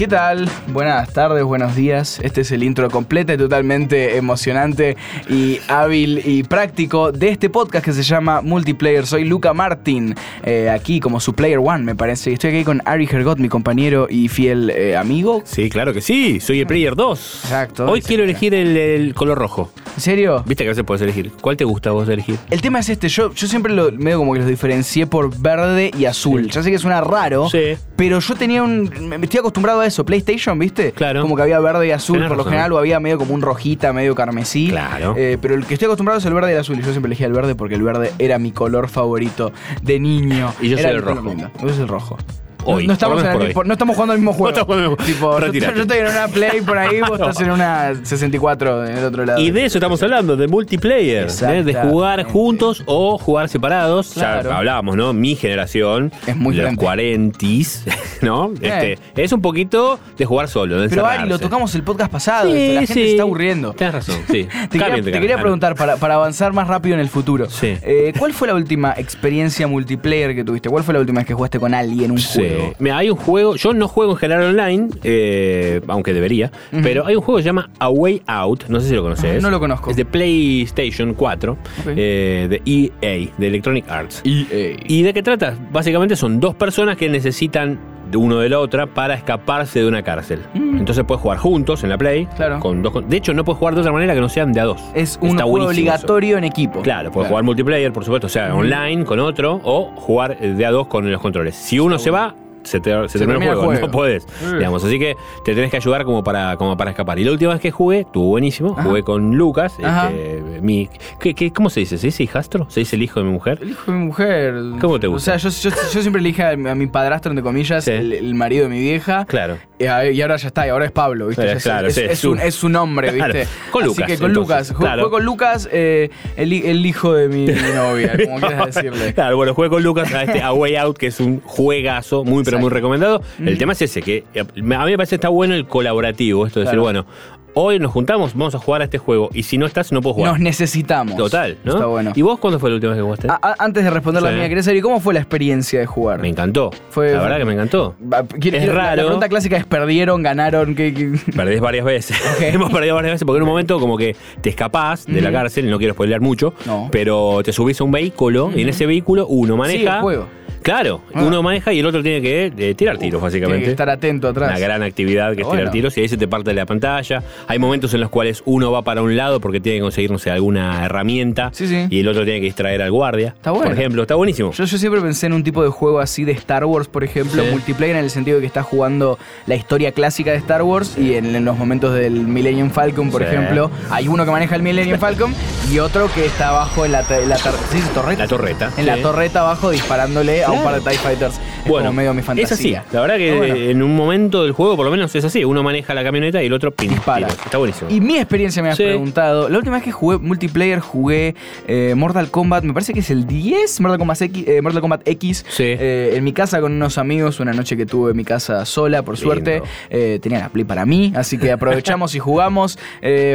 ¿Qué tal? Buenas tardes, buenos días. Este es el intro completo y totalmente emocionante y hábil y práctico de este podcast que se llama Multiplayer. Soy Luca Martin, eh, aquí como su Player One, me parece. Estoy aquí con Ari Hergot, mi compañero y fiel eh, amigo. Sí, claro que sí. Soy el Player 2. Exacto. Hoy quiero elegir el, el color rojo. ¿En serio? Viste que a veces puedes elegir. ¿Cuál te gusta a vos elegir? El tema es este, yo, yo siempre lo, medio como que los diferencié por verde y azul. Ya sé que suena raro, Sí. pero yo tenía un... Me estoy acostumbrado a eso, PlayStation, ¿viste? Claro. Como que había verde y azul, Tenés por lo razón. general, o había medio como un rojita, medio carmesí. Claro. Eh, pero el que estoy acostumbrado es el verde y el azul, y yo siempre elegía el verde porque el verde era mi color favorito de niño. Y yo Era soy el rojo. Vos sos el rojo. Hoy, no, estamos en el mismo- no estamos jugando al mismo juego. estamos jugando tipo, yo, yo estoy en una Play por ahí, vos No. estás en una 64 en el otro lado. Y de eso estamos hablando, de multiplayer, ¿eh? de jugar juntos o jugar separados. Claro. Ya hablábamos, ¿no? Mi generación, Es muy de los grande. 40s, ¿no? Eh. Este, es un poquito de jugar solo, de Pero Ari, lo tocamos el podcast pasado, Sí, la gente sí. se está aburriendo. Tienes razón, sí. Te quería, te quería preguntar, para, para avanzar más rápido en el futuro, Sí. eh, ¿cuál fue la última experiencia multiplayer que tuviste? ¿Cuál fue la última vez que jugaste con alguien un Sí. Juego? Mira, hay un juego, yo no juego en general online, eh, aunque debería, pero hay un juego que se llama A Way Out, no sé si lo conoces. No lo conozco. Es de PlayStation 4, eh, de EA, de Electronic Arts. EA. ¿Y de qué trata? Básicamente son dos personas que necesitan de uno de la otra para escaparse de una cárcel. Entonces puedes jugar juntos en la Play. Mm. Claro. Con dos, de hecho, no puedes jugar de otra manera que no sean de a dos. Es un Está juego buenísimo eso. obligatorio en equipo. Claro, puedes jugar multiplayer, por supuesto, o sea, online con otro, o jugar eh, de a dos con los controles. Si uno se va, se, te, se termina termina el el juego, no podés. Mm. Digamos, así que te tenés que ayudar como para, como para escapar. Y la última vez que jugué, estuvo buenísimo, Ajá. jugué con Lucas, este, mi, ¿qué, qué- cómo se dice? ¿Se dice hijastro? ¿Se dice el hijo de mi mujer? El hijo de mi mujer. ¿Cómo te gusta? O sea, yo, yo, yo siempre elige a, mi- padrastro, entre comillas, Sí. el, el marido de mi vieja. Claro. Y a- y ahora ya está, y ahora es Pablo, ¿viste? Ya es- claro, es, sí, es es un, un- es su nombre, Claro. ¿viste? Con Así Lucas, que con entonces, Lucas. Ju- claro. Fue con Lucas, eh, el hijo de mi novia, como quieras decirle. Claro, bueno, jugué con Lucas a este A Way Out, que es un juegazo muy, pero muy recomendado. El tema es ese, que eh, a mí me parece que está bueno el colaborativo, esto de decir, bueno, hoy nos juntamos, vamos a jugar a este juego, y si no estás, no puedo jugar. Nos necesitamos. Total, ¿no? Está bueno. ¿Y vos cuándo fue la última vez que jugaste? A- antes de responder la Sí. mía, quería saber, ¿y cómo fue la experiencia de jugar? me encantó. Fue- la verdad que me encantó. Es quiero- la- La raro. pregunta clásica es: ¿perdieron, ganaron? ¿Qué, qué? Perdés varias veces. Hemos perdido varias veces porque en un momento como que te escapás de la cárcel, no quiero spoilear mucho, No. pero te subís a un vehículo y en ese vehículo uno maneja. el juego. Claro, Ah. uno maneja y el otro tiene que eh, tirar tiros, Tiene básicamente. que estar atento atrás. Una gran actividad que es tirar tiros y ahí se te parte la pantalla. Hay momentos en los cuales uno va para un lado porque tiene que conseguir, no sé, alguna herramienta Sí, sí. y el otro tiene que distraer al guardia. Está bueno. Por ejemplo, está buenísimo. Yo, yo siempre pensé en un tipo de juego así de Star Wars, por ejemplo, Sí. multiplayer en el sentido de que estás jugando la historia clásica de Star Wars y en, en los momentos del Millennium Falcon, por ejemplo, hay uno que maneja el Millennium Falcon y otro que está abajo en la, te- la tor- ¿sí, es torreta. La torreta. En la torreta abajo disparándole a un par de TIE Fighters. Es como medio mi fantasía. Es así. La verdad que bueno. en un momento del juego, por lo menos es así. Uno maneja la camioneta y el otro pin, Dispara. Está buenísimo. Y mi experiencia me has Sí. preguntado. La última vez que jugué multiplayer jugué eh, Mortal Kombat, me parece que es el 10, Mortal Kombat X, eh, Mortal Kombat X Sí. eh, en mi casa con unos amigos, una noche que tuve en mi casa sola, por suerte. Lindo. Tenía la Play para mí, así que aprovechamos y jugamos.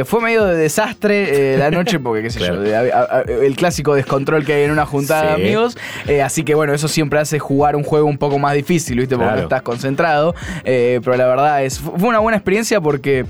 Fue medio de desastre la noche, porque qué sé Claro. yo, de- a- a- el clásico descontrol que hay en una juntada Sí. de amigos. Así que bueno, eso siempre hace jugar un juego un poco más difícil, ¿viste? Porque Claro. no estás concentrado. Eh, pero la verdad es, fue una buena experiencia porque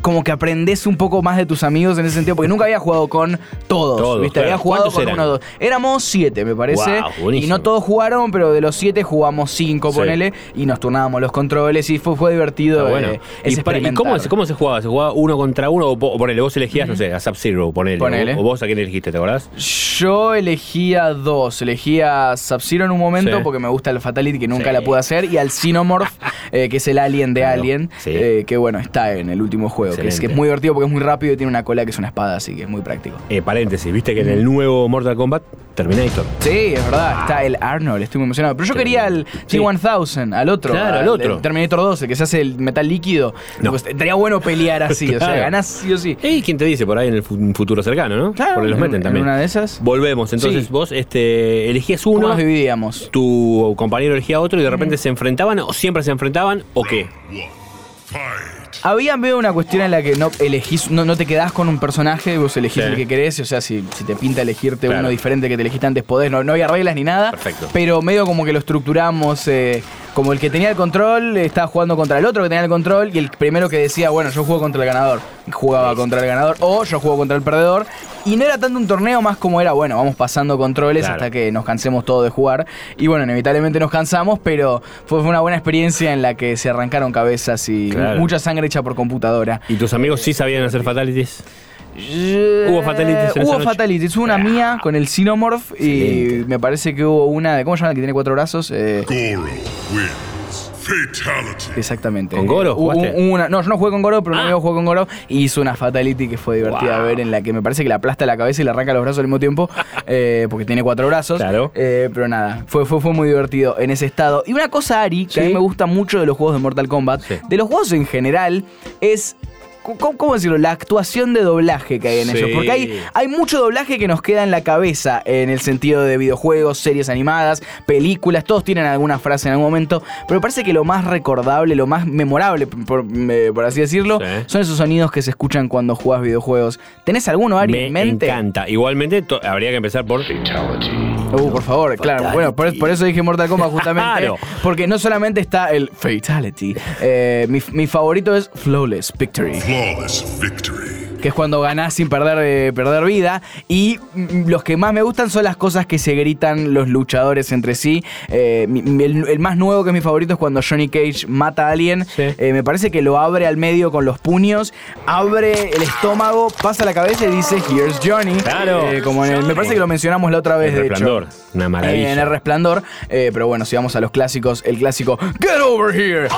como que aprendes un poco más de tus amigos en ese sentido, porque nunca había jugado con todos, Todos, ¿viste? claro. Había jugado ¿Cuántos con eran? uno o dos. Éramos siete, me parece. Y no todos jugaron, pero de los siete jugamos cinco, Sí. ponele, y nos turnábamos los controles y fue, fue divertido. Está bueno. eh, ¿Y, para- ¿y cómo, se- cómo se jugaba? ¿Se jugaba uno contra uno? O, po- ponele, vos elegías, no sé, a Sub-Zero, ponele. Ponele. O, o vos a quién elegiste, ¿te acordás? Yo elegía dos. Elegía Sub-Zero en un momento Sí. porque me gusta el Fatality que nunca Sí. la pude hacer. Y al Xenomorph, eh, que es el alien de Claro, Alien, eh, que bueno, está en el último juego. Que es, que es Excelente. muy divertido porque es muy rápido y tiene una cola que es una espada, así que es muy práctico. Eh, paréntesis, viste que en el nuevo Mortal Kombat, Terminator. Sí, es verdad, está el Arnold, estoy muy emocionado. Pero yo quería al Sí. T-1000, al otro. Claro, al otro. el Terminator 12, que se hace el metal líquido. No. Pues, estaría bueno pelear así, o sea, ganás sí o sí. ¿Y quién te dice por ahí en el futuro cercano, no? Claro, Porque los en- meten en también. una de esas. Volvemos, entonces Sí. vos este, elegías ¿Cómo uno, nos dividíamos? tu compañero elegía otro y de repente se enfrentaban o siempre se enfrentaban o qué. Había veo una cuestión en la que no elegís, no, no te quedás con un personaje, vos elegís Sí. el que querés, o sea, si, si te pinta elegirte Claro. uno diferente que te elegiste antes, podés, no, no había reglas ni nada. Perfecto. Pero medio como que lo estructuramos eh, como el que tenía el control estaba jugando contra el otro que tenía el control y el primero que decía, bueno, yo juego contra el ganador, jugaba contra el ganador o yo juego contra el perdedor. Y no era tanto un torneo más como era, bueno, vamos pasando controles Claro. hasta que nos cansemos todos de jugar. Y bueno, inevitablemente nos cansamos, pero fue, una buena experiencia en la que se arrancaron cabezas y Claro. mucha sangre hecha por computadora. ¿Y tus amigos sí sabían hacer fatalities? ¿Hubo fatalities en Hubo esa fatalities. Hubo una mía con el Xenomorph y Excelente. me parece que hubo una de. ¿Cómo se llama? Que tiene cuatro brazos. Eh, Goro wins. Fatality. exactamente. ¿Con Goro hubo una- no, yo no jugué con Goro, pero un Ah. amigo jugó con Goro y hizo una fatality que fue divertida Wow. a ver, en la que me parece que le aplasta la cabeza y le arranca los brazos al mismo tiempo, eh, porque tiene cuatro brazos. Claro. Eh, pero nada, fue, fue, fue muy divertido en ese estado. Y una cosa, Ari, que a mí Sí. me gusta mucho de los juegos de Mortal Kombat, Sí. de los juegos en general, es. ¿Cómo, cómo decirlo? La actuación de doblaje que hay en Sí. ellos. Porque hay, hay mucho doblaje que nos queda en la cabeza en el sentido de videojuegos, series animadas, películas, todos tienen alguna frase en algún momento, pero me parece que lo más recordable, lo más memorable, por, por así decirlo, Sí. son esos sonidos que se escuchan cuando jugás videojuegos. ¿Tenés alguno, Ari, Me en mente? encanta. Igualmente, habría que empezar por Uh, por favor, claro. Bueno, por, por eso dije Mortal Kombat justamente. Claro. Porque no solamente está el Fatality, eh, mi, mi favorito es Flawless Victory. Flawless victory. que es cuando ganás sin perder, eh, perder vida. Y mm, los que más me gustan son las cosas que se gritan los luchadores entre sí. Eh, mi- mi- el, el más nuevo que es mi favorito es cuando Johnny Cage mata a alguien. Sí. Eh, me parece que lo abre al medio con los puños, abre el estómago, pasa la cabeza y dice, Here's Johnny. Claro. Eh, como en el- me parece que lo mencionamos la otra vez, el de resplandor. hecho. Una Eh, maravilla. En el resplandor. Eh, pero bueno, si vamos a los clásicos, el clásico Get over here.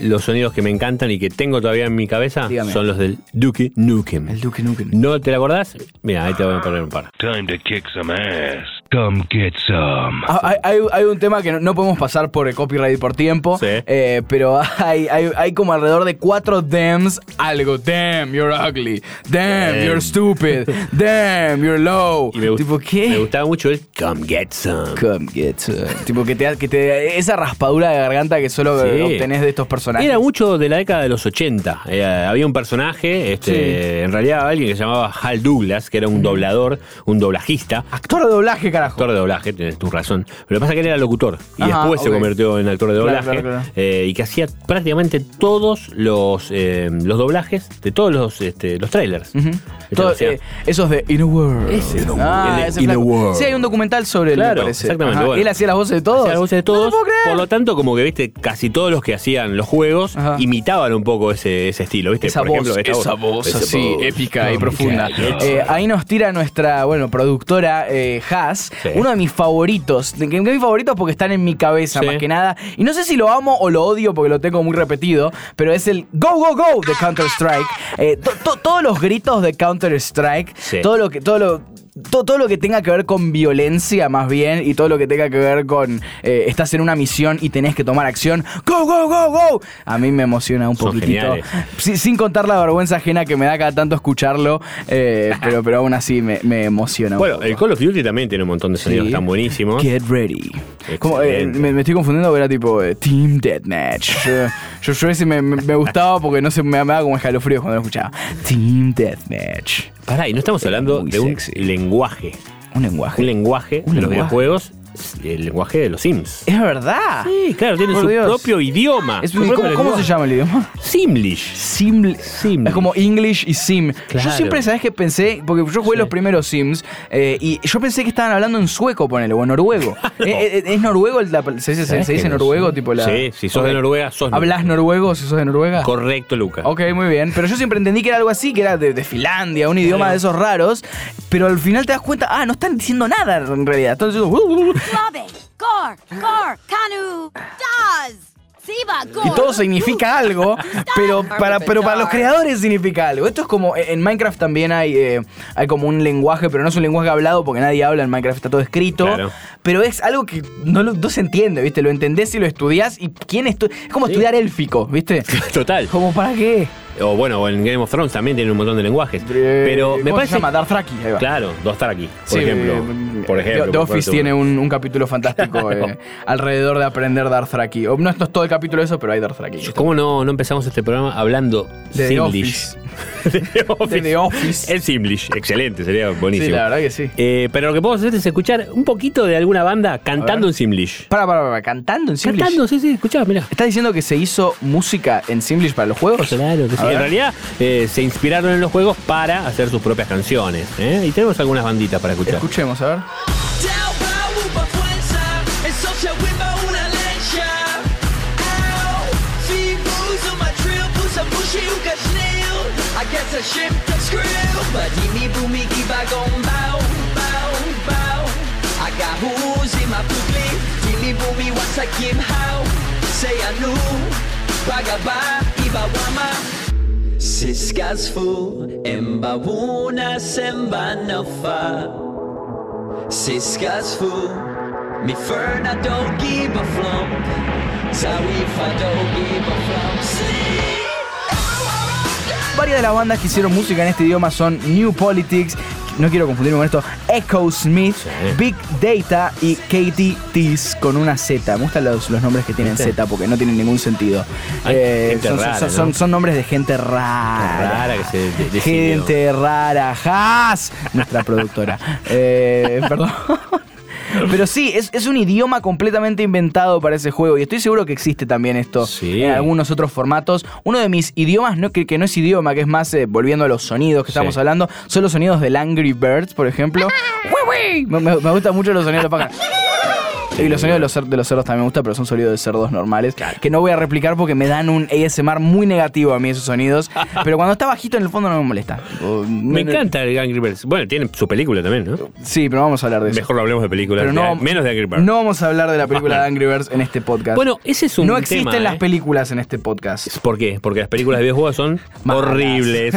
Los sonidos que me encantan y que tengo todavía en mi cabeza Dígame. son los del Duke Nukem. El Duke Nukem. ¿No te la acordás? Mira, ahí te voy a poner un par. Time to kick some ass. Come get some. Ah, Hay, hay- hay un tema que no, no podemos pasar por el copyright por tiempo, Sí. eh, pero hay, hay- hay como alrededor de cuatro damns algo. Damn, you're ugly. Damn, Damn. you're stupid. Damn, you're low. Y me, tipo, ¿qué? me gustaba mucho el Come Get Some. Come get some. tipo, que te, que te esa raspadura de garganta que solo Sí. obtenés de estos personajes. Era mucho de la década de los 80. Eh, había un personaje, este, Sí. en realidad alguien que se llamaba Hal Douglas, que era un doblador, un doblajista. Actor de doblaje, carajo. Actor de doblaje, tienes tu razón. Pero lo que pasa es que él era locutor y Ajá, después se convirtió en actor de doblaje claro, claro. eh, y que hacía prácticamente todos los, eh, los doblajes de todos los, este, los trailers. Todo, eh, esos de In a World. Ese. Ah, ese In a. World. Sí, hay un documental sobre él, Claro, parece. exactamente, bueno. Él hacía las voces de todos. Hacía las voces de No todos. te puedo creer. Por lo tanto, como que viste, casi todos los que hacían los juegos Ajá. imitaban un poco ese, ese estilo, ¿viste? Esa Por voz, ejemplo, esa voz esa así, voz. épica y profunda. ahí nos tira nuestra, bueno, productora Haas, Sí. uno de mis favoritos, de que, que mis favoritos porque están en mi cabeza Sí. más que nada. Y no sé si lo amo o lo odio porque lo tengo muy repetido, pero es el Go, Go, Go de Counter-Strike. Eh, to- to- todos los gritos de Counter-Strike, Sí. todo lo que... Todo lo, to- todo lo que tenga que ver con violencia más bien y todo lo que tenga que ver con eh, estás en una misión y tenés que tomar acción. ¡Go, go, go, go! A mí me emociona un Son poquitito. sin contar la vergüenza ajena que me da cada tanto escucharlo, eh, pero, pero aún así me, me emociona. un Bueno, poco. el Call of Duty también tiene un montón de sonidos Sí. están buenísimos. Get ready. Como, eh, me, me estoy confundiendo, era tipo Team Deathmatch. Yo, yo, yo ese me, me- me gustaba porque no sé, me, me daba como escalofríos cuando lo escuchaba. Team Deathmatch. Pará, y no estamos hablando de un sexy. lenguaje. Un lenguaje. Un lenguaje Un de los videojuegos, el lenguaje de los Sims. es verdad. Sí, claro, tiene Por su Dios. propio idioma. Es- su ¿cómo, propio cómo se llama el idioma? Simlish. Sim, Sim. Es como English y Sim. Yo siempre, ¿sabes qué pensé? Porque yo jugué Sí. los primeros Sims eh, y yo pensé que estaban hablando en sueco, ponele, o en noruego. ¿Es, es- es noruego? el- la- ¿Se dice, se ¿Sabés dice que no noruego? sé? Tipo la, Sí, si sos de. Noruega, sos ¿Hablas noruego si sos de Noruega? Correcto, Luca. Ok, muy bien. Pero yo siempre entendí que era algo así, que era de, de Finlandia, un idioma Claro. de esos raros. Pero al final te das cuenta, ah, no están diciendo nada en realidad. Están diciendo. "Uh, Love it. Gore, Gore, Kanu, Daz, Siva, Gore. Y todo significa algo, pero para, pero para los creadores significa algo. Esto es como, en Minecraft también hay, eh, hay como un lenguaje, pero no es un lenguaje hablado porque nadie habla en Minecraft, está todo escrito. Claro. Pero es algo que no, lo- no se entiende, ¿viste? Lo entendés y lo estudiás y quién estu Es como Sí. estudiar élfico, ¿viste? Total. Como para qué. O bueno, o en Game of Thrones también tienen un montón de lenguajes. Pero me ¿Cómo parece. se llama? Dothraki, ahí va. Claro, Dothraki, por Sí, ejemplo. eh, por ejemplo. The, Office tiene un, un capítulo fantástico eh, alrededor de aprender Dothraki. O no, no es todo el capítulo eso, pero hay Dothraki. ¿Cómo no, no empezamos este programa hablando De? Office. De The Office. De The Office. El Simlish, excelente, sería buenísimo. Sí, la verdad que sí. Eh, pero lo que podemos hacer es escuchar un poquito de alguna banda cantando en Simlish. Para, para, para, cantando en Simlish. Cantando, sí, sí, escuchá, mirá. ¿Estás diciendo que se hizo música en Simlish para los juegos? Claro que sí. En realidad eh, se inspiraron en los juegos para hacer sus propias canciones. ¿eh? Y tenemos algunas banditas para escuchar. Escuchemos, a ver. Who. I guess I shift the screw, but me boomy keep I gon' bow, bow, bow. I got who's in my public, me boomy I give how. Say I knew, bagaba, ibawama. Siskas fu, embabuna sembanofa. Siskas fu, mi ferna don't give a flump. Zawifa don't give a flump. Sleep. Varias de las bandas que hicieron música en este idioma son New Politics, no quiero confundirme con esto, Echo Smith, Big Data y Katie Tees con una Z. Me gustan los, los nombres que tienen. Z porque no tienen ningún sentido. Eh, Ay, son, rara, son- ¿no? son- son nombres de gente rara. Rara que se de-. Gente rara, Haas, nuestra productora. Eh, perdón. Pero sí, es, es un idioma completamente inventado para ese juego y estoy seguro que existe también esto Sí. en algunos otros formatos. Uno de mis idiomas, no, que, que no es idioma, que es más eh, volviendo a los sonidos que estamos hablando, son los sonidos del Angry Birds, por ejemplo. Me, me- me gustan mucho los sonidos de los pájaros. Y los sonidos de los, cer- de los cerdos también me gustan, pero son sonidos de cerdos normales. Que no voy a replicar porque me dan un ASMR muy negativo a mí esos sonidos. pero cuando está bajito en el fondo no me molesta. Me no- encanta el Angry Birds. Bueno, tiene su película también, ¿no? Sí, pero vamos a hablar de eso. Mejor lo hablemos de películas. Pero no, de- menos de Angry Birds. No vamos a hablar de la película de Angry Birds en este podcast. Bueno, ese es un No existen tema, las ¿eh? películas en este podcast. ¿Por qué? Porque las películas de videojuegos son horribles.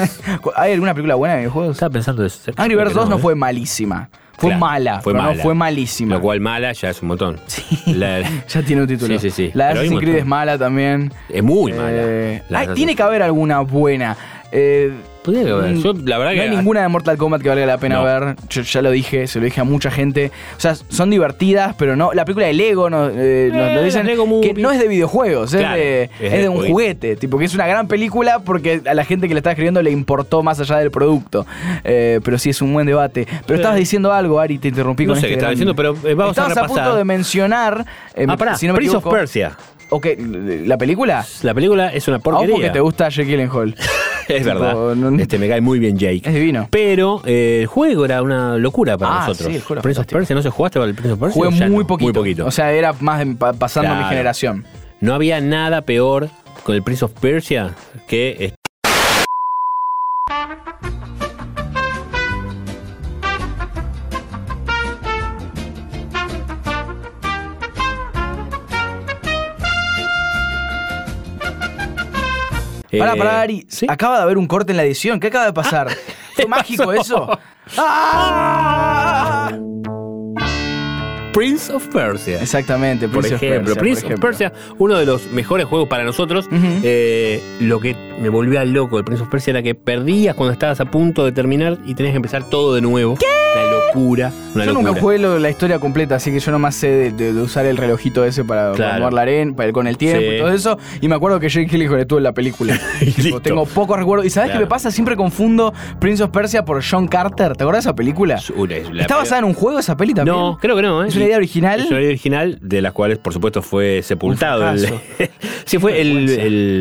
¿Hay alguna película buena de videojuegos? Estaba pensando eso. Angry Birds Creo 2 que no ¿eh? fue malísima. Fue Claro, mala, fue pero mala. no fue malísima. Lo cual mala ya es un montón. Sí. La- ya tiene un título. Sí, sí, sí. La de Assassin's Creed es mala también. es muy mala. Eh, ay, tiene que haber alguna buena. Eh, Podría haber. Yo, la verdad no que. hay ninguna de Mortal Kombat que valga la pena No. ver. Yo ya lo dije, se lo dije a mucha gente. O sea, son divertidas, pero no. La película de Lego nos, eh, nos lo Eh, dicen Lego que Movie. no es de videojuegos, Claro, es, de, es es de de un juguete. juguete. Tipo, que es una gran película porque a la gente que le está escribiendo le importó más allá del producto. Eh, pero sí es un buen debate. Pero estabas diciendo algo, Ari, te interrumpí No con sé este qué estaba gran- diciendo, pero, eh, vamos a Estabas a, repasar. punto de mencionar. eh, Ah, pará, si no me Prince of equivoco- Persia. Ok, ¿la película? La película es una A vos porque porquería. te gusta Jake Gyllenhaal. Es Tipo, verdad. no- Este me cae muy bien Jake. Es divino. Pero eh, el juego era una locura para Ah, nosotros. sí, el juego Prince of. Persia, ¿no se jugaste para el Prince of Persia? Jugué muy no? poquito. Muy poquito. O sea, era más pasando mi generación. no había nada peor con el Prince of Persia que Pará, Eh, pará, Ari. ¿sí? Acaba de haber un corte en la edición. ¿Qué acaba de pasar? ¿Fue mágico eso? ¡Ah! Prince of Persia. Exactamente, Por Prince of ejemplo, Persia, Prince por of ejemplo. Persia, uno de los mejores juegos para nosotros. Eh, lo que me volvía loco del Prince of Persia era que perdías cuando estabas a punto de terminar y tenías que empezar todo de nuevo. Una locura. Una Yo locura. nunca jugué lo- la historia completa, así que yo nomás sé de, de- de usar el relojito ese para Claro. la arena, para- con el tiempo y todo eso. Y me acuerdo que Jake Gyllenhaal estuvo en la película. Tipo, tengo pocos recuerdos. ¿Y sabes Claro. qué me pasa? Siempre confundo Prince of Persia por John Carter. ¿Te acuerdas de esa película? Es una- es ¿Está basada en un juego esa peli también? No, creo que no. ¿eh? ¿Es una idea original? Es una idea original, de las cuales, por supuesto, fue sepultado. El- sí, fue el,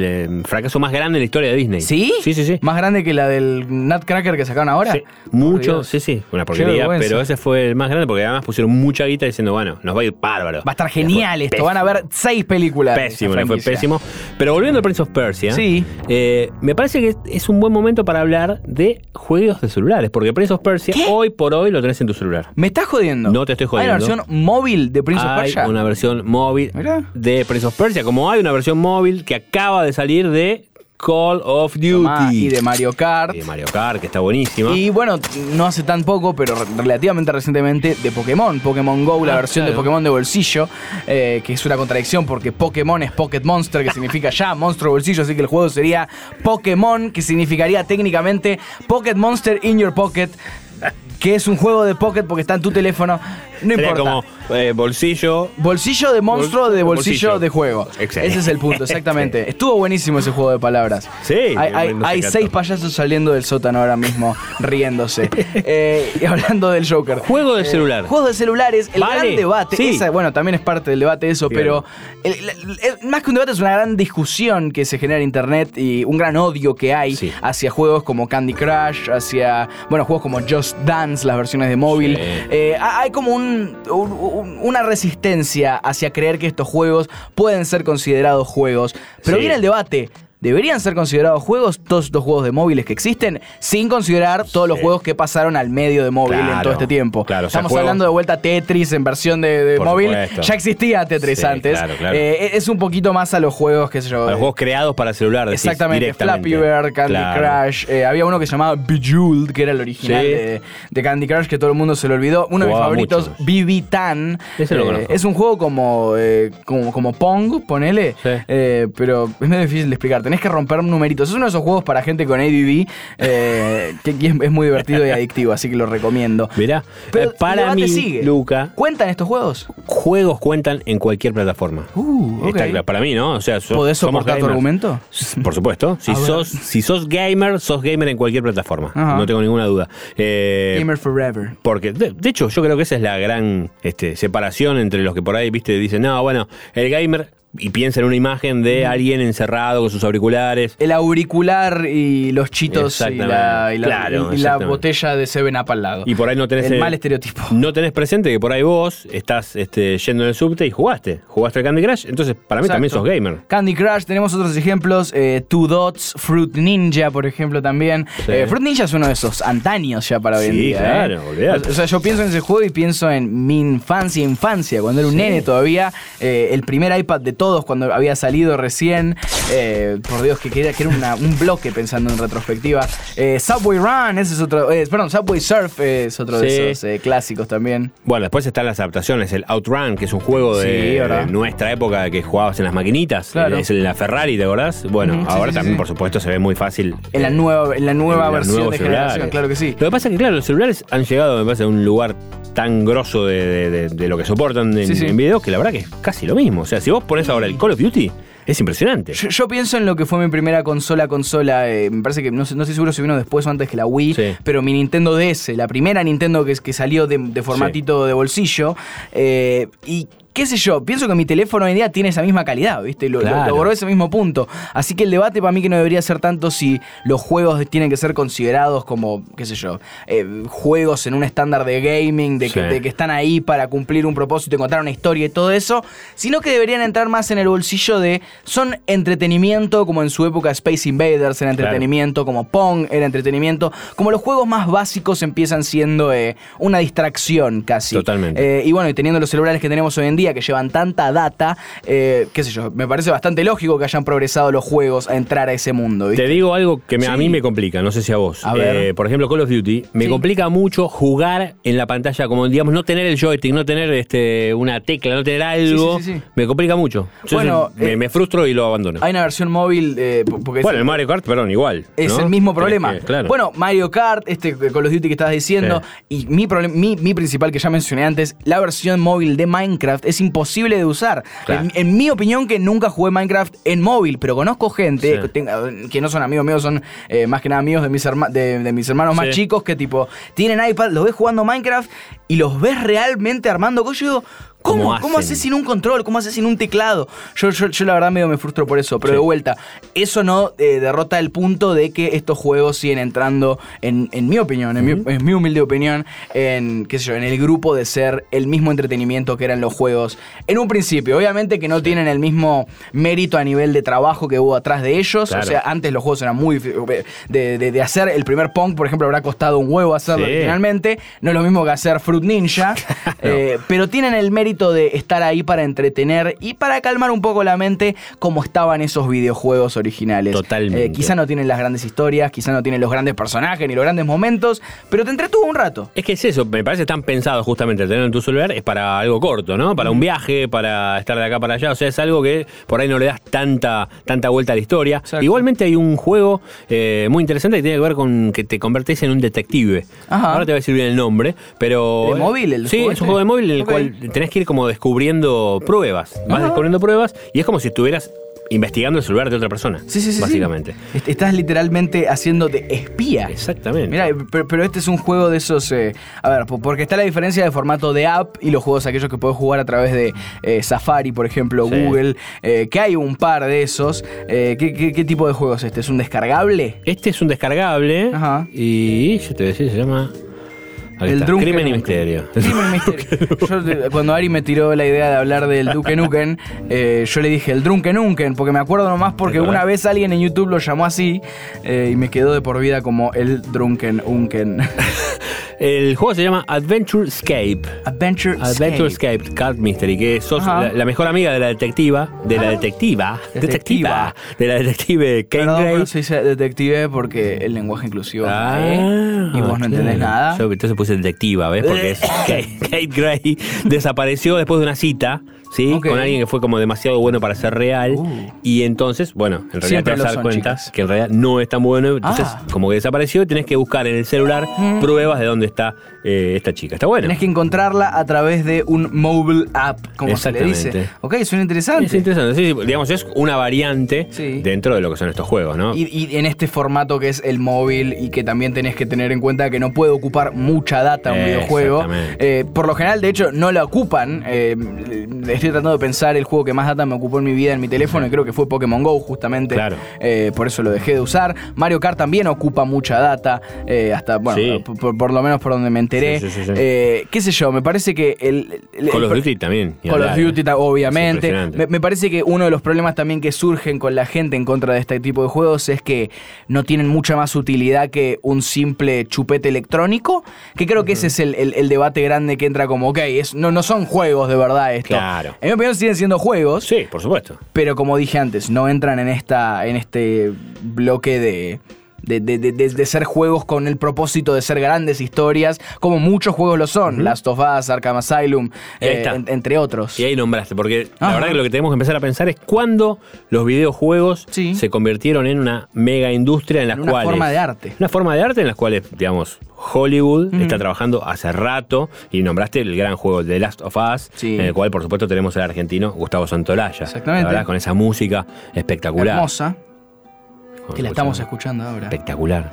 eh, fracaso más grande en la historia de Disney. ¿Sí? Sí, sí, sí. ¿Más grande que la del Nutcracker que sacaron ahora? Sí, mucho, sí, sí, una porquería, pero ese fue el más grande porque además pusieron mucha guita diciendo, bueno, nos va a ir bárbaro. Va a estar genial esto. Van a ver seis películas. Pésimo, fue pésimo. Pero volviendo al Prince of Persia, Sí. eh, me parece que es un buen momento para hablar de juegos de celulares, porque Prince of Persia hoy por hoy lo tenés en tu celular. ¿Me estás jodiendo? No te estoy ¿Hay una jodiendo. versión móvil de Prince of hay Persia? una versión móvil Mirá. de Prince of Persia, como hay una versión móvil que acaba de salir de Call of Duty. Tomá, y de Mario Kart. Y de Mario Kart, que está buenísima. Y bueno, no hace tan poco, pero re- relativamente recientemente, de Pokémon. Pokémon Go, la Ah, versión de. Pokémon de bolsillo, eh, que es una contradicción porque Pokémon es Pocket Monster, que significa ya monstruo bolsillo, así que el juego sería Pokémon, que significaría técnicamente Pocket Monster in your pocket. Que es un juego de Pocket porque está en tu teléfono. No Sería importa. como eh, bolsillo. Bolsillo de monstruo Bol- de bolsillo, bolsillo. de juego. Excelente. Ese es el punto, exactamente. Estuvo buenísimo ese juego de palabras. Sí, Hay, hay- hay seis payasos saliendo del sótano ahora mismo, riéndose. Eh, y hablando del Joker. Juego de celular. Juegos de celulares, el Vale, gran debate. sí. esa- bueno, también es parte del debate eso, Bien. pero el- el- el- más que un debate es una gran discusión que se genera en internet y un gran odio que hay Sí. hacia juegos como Candy Crush, hacia, bueno, juegos como Just Dance, las versiones de móvil. Sí. Eh, ha- hay como un- un- un- una resistencia hacia creer que estos juegos pueden ser considerados juegos. Pero Sí. viene el debate. ¿Deberían ser considerados juegos todos estos juegos de móviles que existen? Sin considerar todos los juegos que pasaron al medio de móvil en todo este tiempo. claro, o sea, Estamos hablando de vuelta Tetris en versión de, móvil. supuesto. Ya existía Tetris Sí, antes. claro, claro. Eh, es un poquito más a los juegos, qué sé yo. A los eh, juegos creados para celular. decís, Exactamente. Flappy Bird, Candy. Crush. eh, había uno que se llamaba Bejeweled, que era el original Sí. de, de Candy Crush, que todo el mundo se lo olvidó. Uno de mis favoritos. BB Tan. Eh, es un juego como, eh, como, como Pong, ponele. Sí. pero es medio difícil de explicar. Tenés que romper numeritos. Es uno de esos juegos para gente con ADD eh, que, es, es muy divertido y adictivo, así que lo recomiendo. Mirá, Pero eh, para mí, sigue. Luca, ¿Cuentan estos juegos? juegos cuentan en cualquier plataforma. Uh, ok. Está claro, para mí, ¿no? O sea, so- ¿Podés soportar tu argumento? Por supuesto. Si sos, si sos gamer, sos gamer en cualquier plataforma. Ajá. No tengo ninguna duda. Eh, Gamer Forever. Porque, de, de hecho, yo creo que esa es la gran este, separación entre los que por ahí, viste, dicen, no, bueno, el gamer y piensa en una imagen de alguien encerrado con sus auriculares. El auricular y los chitos y la, Exactamente. y la- Claro, y la exactamente. botella de Seven Up al lado. Y por ahí no tenés el eh, mal estereotipo. No tenés presente que por ahí vos estás este, yendo en el subte y jugaste. Jugaste al Candy Crush, entonces para mí también sos gamer. Candy Crush, tenemos otros ejemplos. eh, Two Dots, Fruit Ninja, por ejemplo, también. Sí. Eh, Fruit Ninja es uno de esos antaños ya para hoy en Sí, día. claro, ¿eh? O sea, yo pienso en ese juego y pienso en mi infancia, infancia, cuando era un nene todavía. eh, el primer iPad de todos, cuando había salido recién. eh, por Dios, que, que era, que era una- un bloque pensando en retrospectiva. Eh, Subway Run, ese es otro. eh, perdón, Subway Surf es otro de esos clásicos también. Bueno, después están las adaptaciones. El Outrun, que es un juego Sí, de, nuestra época que jugabas en las maquinitas. Claro. Es en la Ferrari, ¿te acordás? Bueno, ahora sí, también, por supuesto, se ve muy fácil. En la nueva, en la nueva en versión de celulares. generación, claro que sí. Lo que pasa es que, claro, los celulares han llegado, me parece, a un lugar tan grosso de, de- lo que soportan en, en videos que la verdad que es casi lo mismo. O sea, si vos pones ahora el Call of Duty, es impresionante. Yo, yo pienso en lo que fue mi primera consola, consola, eh, me parece que no, sé- no estoy seguro si vino después o antes que la Wii, Sí. pero mi Nintendo DS, la primera Nintendo que, que salió de, de formatito de bolsillo, eh, y qué sé yo, pienso que mi teléfono hoy en día tiene esa misma calidad, ¿viste? Lo, lo- Claro. logró ese mismo punto. Así que el debate para mí que no debería ser tanto si los juegos tienen que ser considerados como, qué sé yo, eh, juegos en un estándar de gaming, de que, Sí. de que están ahí para cumplir un propósito y contar una historia y todo eso, sino que deberían entrar más en el bolsillo de son entretenimiento, como en su época Space Invaders era entretenimiento, como Pong era entretenimiento, como los juegos más básicos empiezan siendo eh, una distracción casi. Totalmente. Eh, y bueno, y teniendo los celulares que tenemos hoy en día que llevan tanta data, eh, qué sé yo, me parece bastante lógico que hayan progresado los juegos a entrar a ese mundo. ¿viste? Te digo algo que me- a mí me complica, no sé si a vos. A ver. Eh, por ejemplo, Call of Duty, me Sí. complica mucho jugar en la pantalla, como digamos, no tener el joystick, no tener este, una tecla, no tener algo. Sí, sí, sí, sí. Me complica mucho. Bueno, me, eh, me frustro y lo abandono. Hay una versión móvil, porque Bueno, el Mario Kart, perdón, igual. Es ¿no? el mismo problema. que- claro. Bueno, Mario Kart, este Call of Duty que estabas diciendo, y mi, mi, mi principal que ya mencioné antes, la versión móvil de Minecraft es imposible de usar. Claro. En, en mi opinión, que nunca jugué Minecraft en móvil, pero conozco gente Sí. que, no son amigos míos, son eh, más que nada amigos de mis, herma- de, de mis hermanos más chicos que tipo tienen iPad, los ves jugando Minecraft y los ves realmente armando cosas. Yo digo, ¿Cómo, ¿Cómo haces sin un control? ¿Cómo haces sin un teclado? Yo, yo, yo la verdad medio me frustro por eso, pero Sí. de vuelta, eso no eh, derrota el punto de que estos juegos siguen entrando, en, en mi opinión, en, mi, en mi humilde opinión, en, qué sé yo, en el grupo de ser el mismo entretenimiento que eran los juegos en un principio. Obviamente que no tienen el mismo mérito a nivel de trabajo que hubo atrás de ellos. Claro. O sea, antes los juegos eran muy... De, de- de hacer el primer Pong, por ejemplo, habrá costado un huevo hacerlo Sí. originalmente. No es lo mismo que hacer Fruit Ninja. eh, pero tienen el mérito propósito de estar ahí para entretener y para calmar un poco la mente como estaban esos videojuegos originales. Totalmente. Eh, quizá no tienen las grandes historias, quizá no tienen los grandes personajes ni los grandes momentos, pero te entretuvo un rato. Es que es eso, me parece tan pensado justamente tenerlo en tu celular, es para algo corto, ¿no? Para un viaje, para estar de acá para allá. O sea, es algo que por ahí no le das tanta, tanta vuelta a la historia. Exacto. Igualmente hay un juego eh, muy interesante que tiene que ver con que te convertís en un detective. Ajá. Ahora te voy a decir bien el nombre, pero. ¿De móvil el Sí, juego es un juego de móvil en el cual tenés que ir como descubriendo pruebas. Vas Ajá. descubriendo pruebas y es como si estuvieras investigando el celular de otra persona. Sí, sí, sí. Básicamente. Est- Estás literalmente haciéndote espía. Exactamente. Mira, pero, pero este es un juego de esos. eh, a ver, po- porque está la diferencia de formato de app y los juegos aquellos que puedes jugar a través de eh, Safari, por ejemplo, Sí. Google, eh, que hay un par de esos. ¿qué, qué, qué tipo de juego es este? ¿Es un descargable? Este es un descargable Ajá. y yo te voy a decir, se llama. Ahí El Drunken Crimen y. Misterio. Crimen y Misterio. Yo, de- cuando Ari me tiró la idea de hablar del Duke Nukem, eh, yo le dije el Drunken Nukem, porque me acuerdo nomás porque una vez alguien en YouTube lo llamó así eh, y me quedó de por vida como el Drunken Unken. El juego se llama Adventure Escape. Adventure, Adventure Escape. Escape Card Mystery, que sos la, la mejor amiga de la detectiva, de la detectiva, Detectiva. detectiva, de la detective Kane Perdón, Gray. pero se dice detective porque el lenguaje inclusivo. Ah, ¿eh? Y vos no entendés claro. nada. Yo entonces puse detectiva, ¿ves? Porque es Kate, Kate Gray desapareció después de una cita, ¿sí? Con alguien que fue como demasiado bueno para ser real. Uh. Y entonces, bueno, en realidad Siempre te vas a dar cuenta chicas. que en realidad no es tan bueno. Entonces, Ah. como que desapareció y tenés que buscar en el celular pruebas de dónde está eh, esta chica. Está bueno. Tenés que encontrarla a través de un mobile app, como se le dice. Ok, suena interesante. Es interesante, sí, sí, digamos, es una variante Sí. dentro de lo que son estos juegos, ¿no? Y, y en este formato que es el móvil y que también tenés que tener en cuenta que no puede ocupar mucha data un Eh, videojuego. Eh, por lo general, de hecho, no la ocupan. Eh, estoy tratando de pensar el juego que más data me ocupó en mi vida en mi teléfono y creo que fue Pokémon Go, justamente. Claro. Eh, por eso lo dejé de usar. Mario Kart también ocupa mucha data. hasta, bueno, por- por lo menos por donde me enteré. Sí, sí, sí, sí. Eh, qué sé yo, me parece que el. el- Call of Duty también. Call of Duty, ¿eh? obviamente. Me, me parece que uno de los problemas también que surgen con la gente en contra de este tipo de juegos es que no tienen mucha más utilidad que un simple chupete electrónico. Que creo que ese es el, el- el debate grande que entra como, ok, es, no, no son juegos de verdad esto. Claro. En mi opinión siguen siendo juegos. Sí, por supuesto. Pero como dije antes, no entran en esta. en este bloque de. De, de- de- de- de ser juegos con el propósito de ser grandes historias, como muchos juegos lo son, Last of Us, Arkham Asylum, eh, en- entre otros. Y ahí nombraste, porque la verdad que lo que tenemos que empezar a pensar es cuándo los videojuegos Sí. se convirtieron en una mega industria en la En una cual. forma de arte. Una forma de arte en las cuales, digamos, Hollywood está trabajando hace rato y nombraste el gran juego The Last of Us, Sí. en el cual, por supuesto, tenemos al argentino Gustavo Santolaya. Exactamente. La verdad, con esa música espectacular. hermosa, que la estamos escuchando. ahora. Espectacular.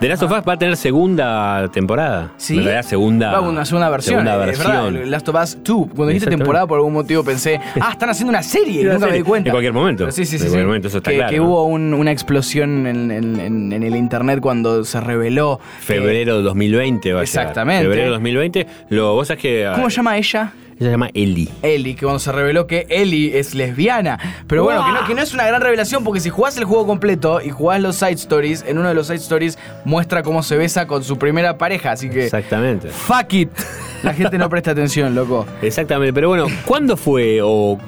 The Last of Us va a tener segunda temporada. Sí. En realidad, segunda. Va, una segunda versión. Segunda eh, es verdad, versión. Last of Us 2. Cuando dijiste temporada, por algún motivo pensé, ah, están haciendo una serie. nunca me serie. di cuenta. En cualquier momento. Pero Sí, sí, En sí. sí. cualquier momento, eso está que, claro, que ¿no? hubo un- una explosión en, en- en- en el internet cuando se reveló. Febrero de 2020 va a ser. Exactamente. Febrero de 2020. Lo, vos sabés que. ¿Cómo llama ella? Ella se llama Ellie. Ellie, que cuando se reveló que Ellie es lesbiana. Pero bueno, que no, que no es una gran revelación porque si jugás el juego completo y jugás los side stories, en uno de los side stories muestra cómo se besa con su primera pareja. Así que. Exactamente. Fuck it. La gente no presta atención, loco. Exactamente. Pero bueno, ¿cuándo fue o.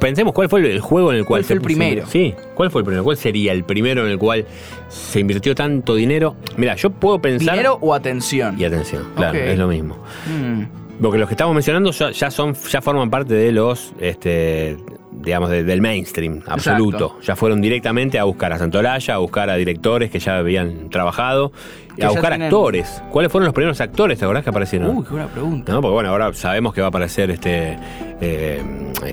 Pensemos cuál fue el juego en el cual ¿Cuál fue se el puso- primero? Sí, ¿cuál fue el primero? ¿Cuál sería el primero en el cual se invirtió tanto dinero? Mira, yo puedo pensar. ¿Dinero o atención? y atención, claro, es lo mismo. Mm. Porque los que estamos mencionando ya, ya son, ya forman parte de los, este, digamos, de- del mainstream absoluto. Exacto. Ya fueron directamente a buscar a Santolaya, a buscar a directores que ya habían trabajado, A buscar tienen- actores. ¿Cuáles fueron los primeros actores, te acordás que aparecieron? Uy, qué buena pregunta. No, porque bueno, ahora sabemos que va a aparecer este eh,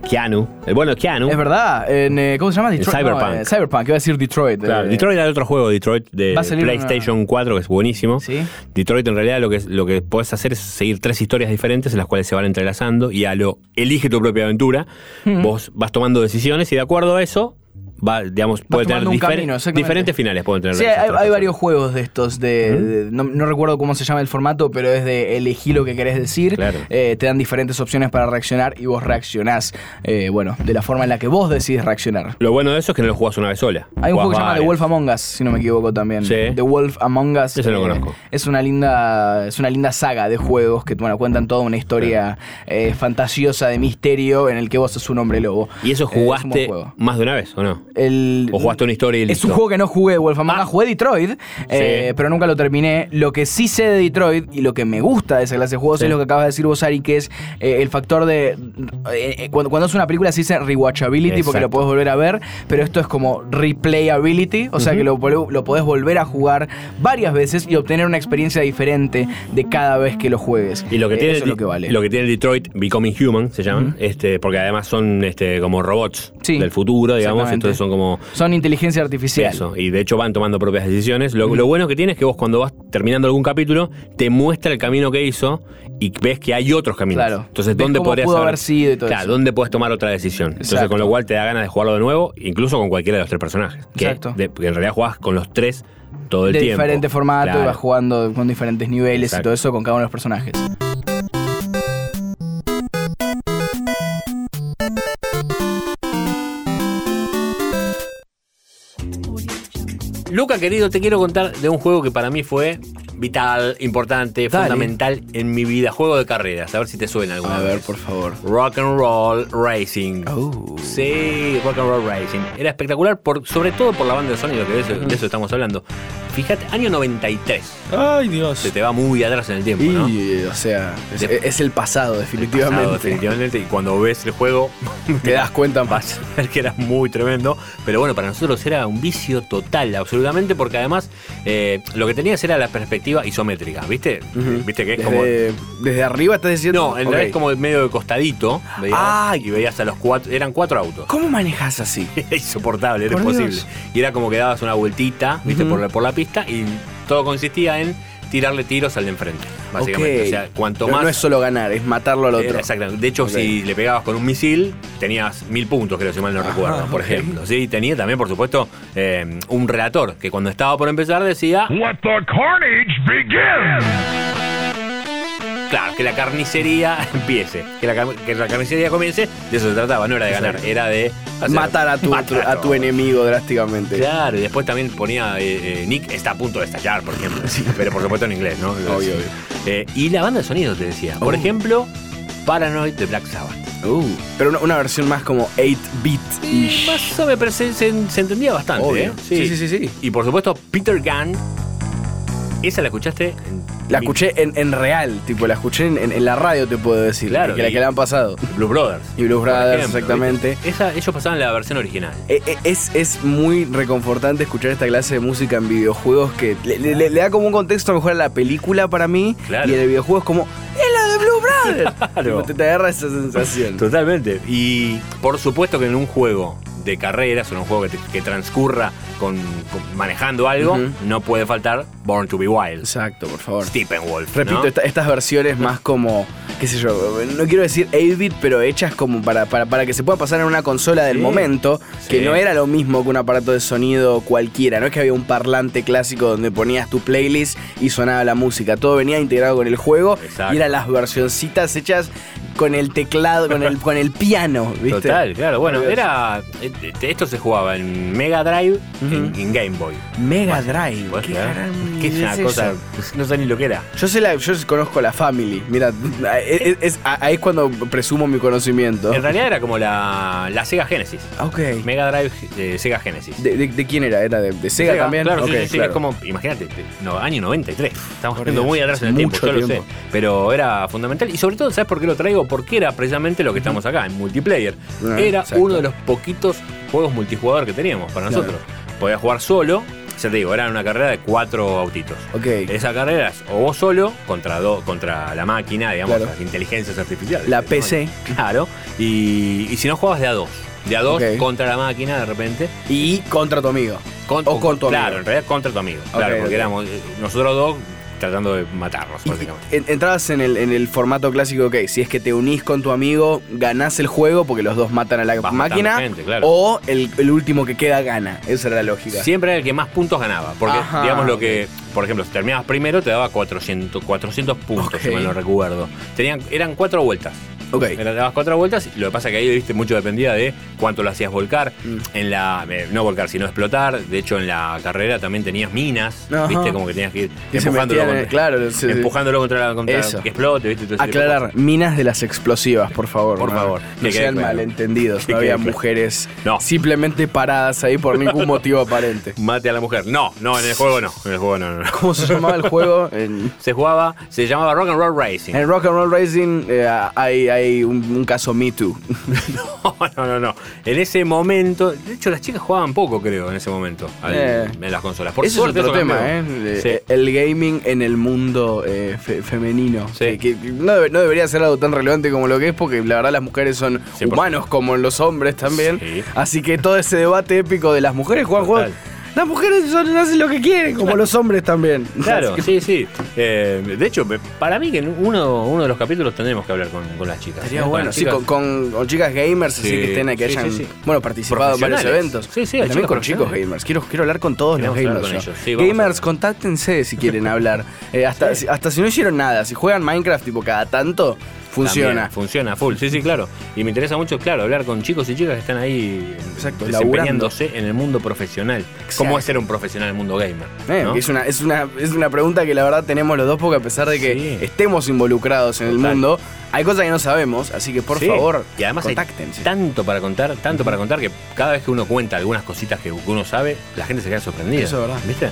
Keanu. El bueno Keanu. Es verdad, en, eh, ¿cómo se llama? Detroit. Cyberpunk. No, eh, Cyberpunk, iba a decir Detroit. Claro, eh, Detroit era el otro juego, Detroit de PlayStation 4, que es buenísimo. Sí. Detroit en realidad lo que, lo que puedes hacer es seguir tres historias diferentes en las cuales se van entrelazando y a lo elige tu propia aventura. Vos vas tomando decisiones y de acuerdo a eso va, digamos, puede tener difer- camino, diferentes finales. Pueden tener Sí, hay, varios juegos de estos, de, de- no, no recuerdo cómo se llama el formato, pero es de elegir lo que querés decir. Claro. Eh, te dan diferentes opciones para reaccionar y vos reaccionás, eh, bueno, de la forma en la que vos decides reaccionar. Lo bueno de eso es que no lo jugás una vez sola. Hay un juego que se llama The. Wolf Among Us, si no me equivoco también. Sí. The Wolf Among Us. Ese lo conozco. Es una linda, es una linda saga de juegos que bueno, cuentan toda una historia eh, fantasiosa de misterio en el que vos sos un hombre lobo. ¿Y eso Eh, es jugaste más de una vez o no? El- ¿O jugaste una historia y Es listo? un juego que no jugué, Wolf Among. Ah. Jugué Detroit, eh, pero nunca lo terminé. Lo que sí sé de Detroit y lo que me gusta de esa clase de juegos Sí. es lo que acabas de decir vos, Ari, que es eh, el factor de. eh, cuando, cuando es una película se dice rewatchability porque lo podés volver a ver, pero esto es como replayability, o sea que lo, lo podés volver a jugar varias veces y obtener una experiencia diferente de cada vez que lo juegues. Y lo que tiene eso es lo que vale. lo que tiene Detroit Becoming Human se llama, este, porque además son este, como robots Sí, del futuro, digamos, entonces son como Son inteligencia artificial. eso, y de hecho van tomando propias decisiones. Lo, lo bueno que tiene es que vos cuando vas terminando algún capítulo te muestra el camino que hizo y ves que hay otros caminos. Claro. Entonces, ¿dónde cómo podrías pudo haber, sido y todo Claro, eso. ¿dónde puedes tomar otra decisión? Entonces, con lo cual te da ganas de jugarlo de nuevo, incluso con cualquiera de los tres personajes. Que, Exacto. de- porque en realidad jugás con los tres todo el de tiempo. diferente formato, Claro. y vas jugando con diferentes niveles y todo eso con cada uno de los personajes. Luca, querido, te quiero contar de un juego que para mí fue vital, importante, Dale. fundamental en mi vida. Juego de carreras. A ver si te suena alguna A ver, vez. por favor. Rock and Roll Racing. Oh. Sí, Rock and Roll Racing. Era espectacular, por, sobre todo por la banda de sonido, que de eso, de eso estamos hablando. Fíjate, año 93. Ay, Dios. Se te va muy atrás en el tiempo, Y, ¿no? o sea, es, De- es el pasado, definitivamente. Pasado, definitivamente. Y cuando ves el juego, Te das cuenta más. vas a ver que era muy tremendo. Pero bueno, para nosotros era un vicio total, absolutamente, porque además eh, lo que tenías era la perspectiva isométrica, ¿viste? ¿Viste que es como. Desde, desde arriba estás diciendo. No, en Ok. realidad es como medio de costadito. Veías, Ay. y veías a los cuatro. Eran cuatro autos. ¿Cómo manejas así? Era insoportable, era imposible. Y era como que dabas una vueltita, viste, por, la, por la pista y todo consistía en tirarle tiros al de enfrente, básicamente. O sea, cuanto No- más. No es solo ganar, es matarlo al otro. Era exactamente. De hecho, si le pegabas con un misil, tenías mil puntos, creo, si mal no recuerdo, por ejemplo. Sí, tenía también, por supuesto, eh, un relator que cuando estaba por empezar decía, Let the carnage begin! Claro, que la carnicería empiece, que la, que la carnicería comience. De eso se trataba, no era de ganar, era de hacer- Matar a tu, matar a tu enemigo drásticamente. Claro, y después también ponía eh, eh, Nick está a punto de estallar, por ejemplo. Pero por supuesto en inglés, ¿no? Obvio, obvio. Eh, y la banda de sonido te decía. Por Oh. ejemplo, Paranoid de Black Sabbath. Uh, pero una, una versión más como 8-bit. Y más o menos, pero se, se- se entendía bastante, Obvio. ¿eh? Sí, sí, sí, sí. Y por supuesto, Peter Gunn. ¿Esa la escuchaste? en- La escuché en, en real, tipo, la escuché en, en- en la radio, te puedo decir. Claro, que la que le han pasado. Blues Brothers. Y Blues por Brothers, exactamente. Esa, ellos pasaban la versión original. Eh, eh, Es, es muy reconfortante escuchar esta clase de música en videojuegos que le, le- le da como un contexto mejor a la película para mí. Claro. Y en el videojuego es como, ¡es la de Blue Brothers! Claro. Te, te agarra esa sensación. Totalmente. Y por supuesto que en un juego de carreras o en un juego que, te- que transcurra con, con- manejando algo, no puede faltar Born to be Wild. Exacto, por favor. Steppenwolf. Repito, ¿no? esta- estas versiones más como, qué sé yo, no quiero decir 8-bit, pero hechas como para, para, para que se pueda pasar en una consola del Sí, momento, que no era lo mismo que un aparato de sonido cualquiera, no es que había un parlante clásico donde ponías tu playlist y sonaba la música, todo venía integrado con el juego Exacto. y eran las versioncitas hechas con el teclado, con el, con el piano, ¿viste? Total, claro. Bueno, era. eh, Esto se jugaba en Mega Drive, en, Ujú. en Game Boy. Mega Drive, ¿Podés qué creer? gran Que es una es cosa. eso? pues, No sé ni lo que era. Yo sé la, yo conozco la Family. Mira, es, es- ahí es cuando presumo mi conocimiento. En realidad era como la, la Sega Genesis. Ok. Mega Drive eh, Sega Genesis. ¿De, de- de quién era? ¿Era de, de Sega, también? Claro, sí, Ok, sí, sí, claro. es como, imagínate, no, año 93. Estamos yendo muy atrás en el mucho tiempo, yo lo sé. tiempo. Pero era fundamental. Y sobre todo, ¿sabes por qué lo traigo? Porque era precisamente lo que estamos acá, en multiplayer. Ah, era exacto. uno de los poquitos juegos multijugador que teníamos para nosotros. Podías jugar solo, ya te digo, era una carrera de cuatro autitos. Ok. Esa carrera es o vos solo contra, do- contra la máquina, digamos, Claro. las inteligencias artificiales. La ¿no? PC. Claro. Y, y si no jugabas de a dos. De a dos contra la máquina de repente. Y contra tu amigo. Con- O con tu Claro, amigo. en realidad contra tu amigo. Claro, porque éramos eh, nosotros dos tratando de matarlos, Y- básicamente. en- entrabas en el, en el formato clásico, ok, si es que te unís con tu amigo, ganás el juego porque los dos matan a la Vas máquina, gente, claro. o el, el último que queda gana. Esa era la lógica. Siempre era el que más puntos ganaba. Porque, Ajá, digamos, lo que, por ejemplo, si terminabas primero, te daba 400, 400 puntos, Ok. si mal no recuerdo. Tenían, eran cuatro vueltas. Ok. Era- dabas cuatro vueltas lo que pasa es que ahí, viste, mucho dependía de cuánto lo hacías volcar. Mm. En la, eh, no volcar, sino explotar. De hecho, en la carrera también tenías minas, Ajá. viste, como que tenías que ir empujándolo metían contra, claro, sí, empujándolo contra, la- contra Eso. que explote, viste. todo Aclarar, minas de las explosivas, por favor. Por favor, No sean claro. malentendidos. Que No había claro. mujeres No. simplemente paradas ahí por ningún motivo aparente. Mate a la mujer. No, no, en el juego no. En el juego no, no, no. ¿Cómo se llamaba el juego? En, Se jugaba, se llamaba Rock and Roll Racing. en Rock and Roll Racing eh, hay, hay un, un caso Me Too. No, no, no, no. En ese momento, de hecho las chicas jugaban poco, creo, en ese momento, al- Eh. en las consolas. Por Ese suerte es otro eso tema. ¿eh? Sí. El gaming en el mundo eh, fe- femenino. Sí. Que, que no, debe- no debería ser algo tan relevante como lo que es, porque la verdad las mujeres son 100%. humanos como los hombres también. Sí. Así que todo ese debate épico de las mujeres juegan juegos. Las mujeres son, hacen lo que quieren, como los hombres también. Claro, sí, sí. Eh, de hecho, para mí que en uno, uno de los capítulos tendremos que hablar con, con las chicas. Estaría ¿eh? Bueno, sí, chicas. con, con- con chicas gamers, así Sí, que estén que sí, hayan sí, sí. bueno, participado en varios eventos. Sí, sí, también chicos con chicos gamers. Quiero, quiero hablar con todos los Queremos gamers. gamers, contáctense si quieren hablar. Eh, hasta, si- hasta si no hicieron nada, si juegan Minecraft tipo cada tanto, funciona. También, funciona full, sí, sí, claro. Y me interesa mucho, claro, hablar con chicos y chicas que están ahí Exacto, desempeñándose en el mundo profesional. ¿Cómo es ser un profesional en el mundo gamer? Eh, es, una, es, una, es una pregunta que la verdad tenemos los dos porque a pesar de que Sí. estemos involucrados en el Total. mundo, hay cosas que no sabemos, así que por Sí. favor, y además contáctense. hay tanto para contar, tanto para contar que cada vez que uno cuenta algunas cositas que uno sabe, la gente se queda sorprendida. Eso es verdad. ¿Viste?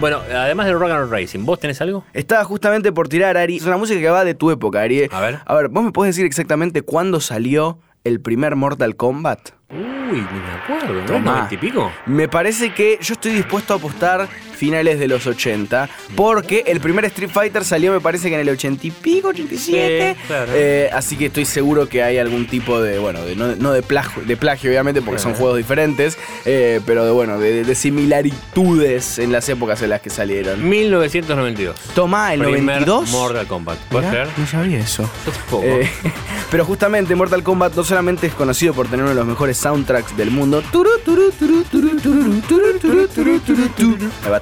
Bueno, además del Rock and Roll Racing, ¿vos tenés algo? Estaba justamente por tirar, Ari. Es una música que va de tu época, Ari. A ver. A ver, ¿vos me podés decir exactamente cuándo salió el primer Mortal Kombat? Uy, ni me acuerdo, ¿no? es Tomá. ¿Noventa y pico? Me parece que yo estoy dispuesto a apostar finales de los 80, porque el primer Street Fighter salió me parece que en el 80 y pico, 87. Sí, claro. Eh, así que estoy seguro que hay algún tipo de, bueno, de, no, no de, plagio, de plagio obviamente, porque son juegos diferentes, eh, pero de, bueno, de, de similitudes en las épocas en las que salieron. 1992. Toma, el Primer 92. Mortal Kombat. ¿Puedes Mirá, creer? No sabía eso. Eh, pero justamente Mortal Kombat no solamente es conocido por tener uno de los mejores soundtracks del mundo.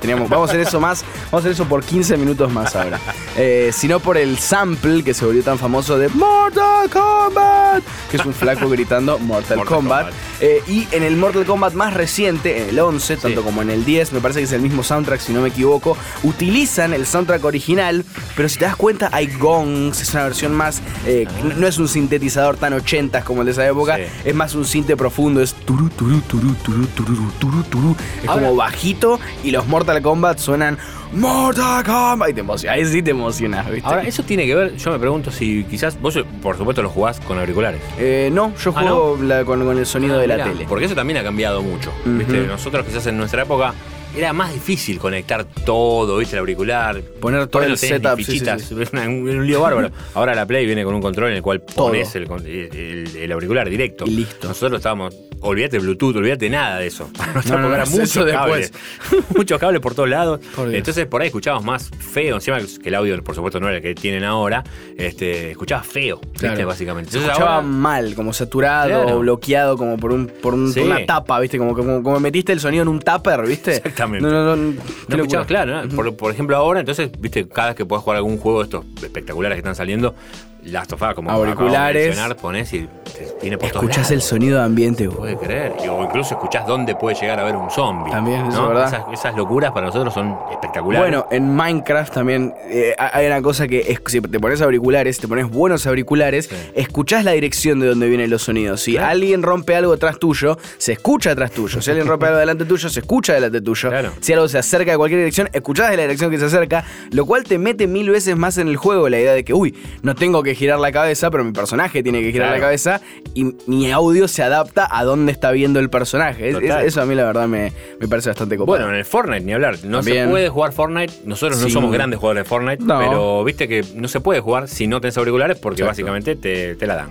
Teníamos- vamos a hacer eso más. Vamos a hacer eso por 15 minutos más ahora. Eh, sino por el sample que se volvió tan famoso de Mortal Kombat. Que es un flaco gritando Mortal, Mortal Kombat. Kombat. Eh, y en el Mortal Kombat más reciente, en el 11, tanto como en el 10, me parece que es el mismo soundtrack, si no me equivoco, utilizan el soundtrack original, pero si te das cuenta hay gongs, es una versión más, eh, no- no es un sintetizador tan 80 como el de esa época, Sí. es más un sinte profundo, es turu, turu, turu, turu, turu, turu, turu. es Ahora- como bajito y los Mortal Kombat suenan Mortal Kombat y te emocionas, ahí sí te emocionas, ¿viste? Ahora, eso tiene que ver, yo me pregunto si quizás, vos por supuesto lo jugás con auriculares. Eh, no, yo Ah, juego la- con, con el sonido de la Mirá, tele. Porque eso también ha cambiado mucho. Nosotros quizás en nuestra época era más difícil conectar todo, ¿viste? El auricular. Poner todo el no setup, sí, sí, fichitas, sí. un, un lío bárbaro. Ahora la Play viene con un control en el cual Todo. pones el, con- el- el auricular directo. Y listo. Nosotros estábamos, olvídate de Bluetooth, olvídate nada de eso. Para No, no, no, era eso muchos después. cables. muchos cables por todos lados. Por. Entonces por ahí escuchábamos más feo. Encima que el audio, por supuesto, no era el que tienen ahora. Este, escuchabas feo, ¿viste? Básicamente. Entonces escuchaba ahora- mal, como saturado, Claro. bloqueado, como por un, por, un- Sí. por una tapa, ¿viste? Como, como, como metiste el sonido en un tupper, ¿viste? Exactamente. No, no, no. No escuchabas, claro, ¿no? por, por ejemplo ahora, entonces, viste, cada vez que puedes jugar algún juego de estos espectaculares que están saliendo, las tofadas como Auriculares. pones y te viene por todos Escuchás el sonido de ambiente, vos. Puede creer. O incluso escuchás dónde puede llegar a haber un zombie. También, eso ¿no? es verdad. Esas, esas locuras para nosotros son espectaculares. Bueno, en Minecraft también eh, hay una cosa que es, si te pones auriculares, te pones buenos auriculares, Sí. escuchás la dirección de donde vienen los sonidos. Si Claro. alguien rompe algo atrás tuyo, se escucha atrás tuyo. Si alguien rompe algo delante tuyo, se escucha delante tuyo. Claro. Si algo se acerca de cualquier dirección, escuchás de la dirección que se acerca, lo cual te mete mil veces más en el juego la idea de que, uy, no tengo que girar la cabeza, pero mi personaje tiene que girar Claro. la cabeza y mi audio se adapta a dónde está viendo el personaje. Es- es- Total. eso a mí la verdad me, me parece bastante copado. Bueno, en el Fortnite ni hablar. No También. se puede jugar Fortnite. Nosotros no somos grandes jugadores de Fortnite, No. pero viste que no se puede jugar si no tenés auriculares porque Exacto. básicamente te, te la dan.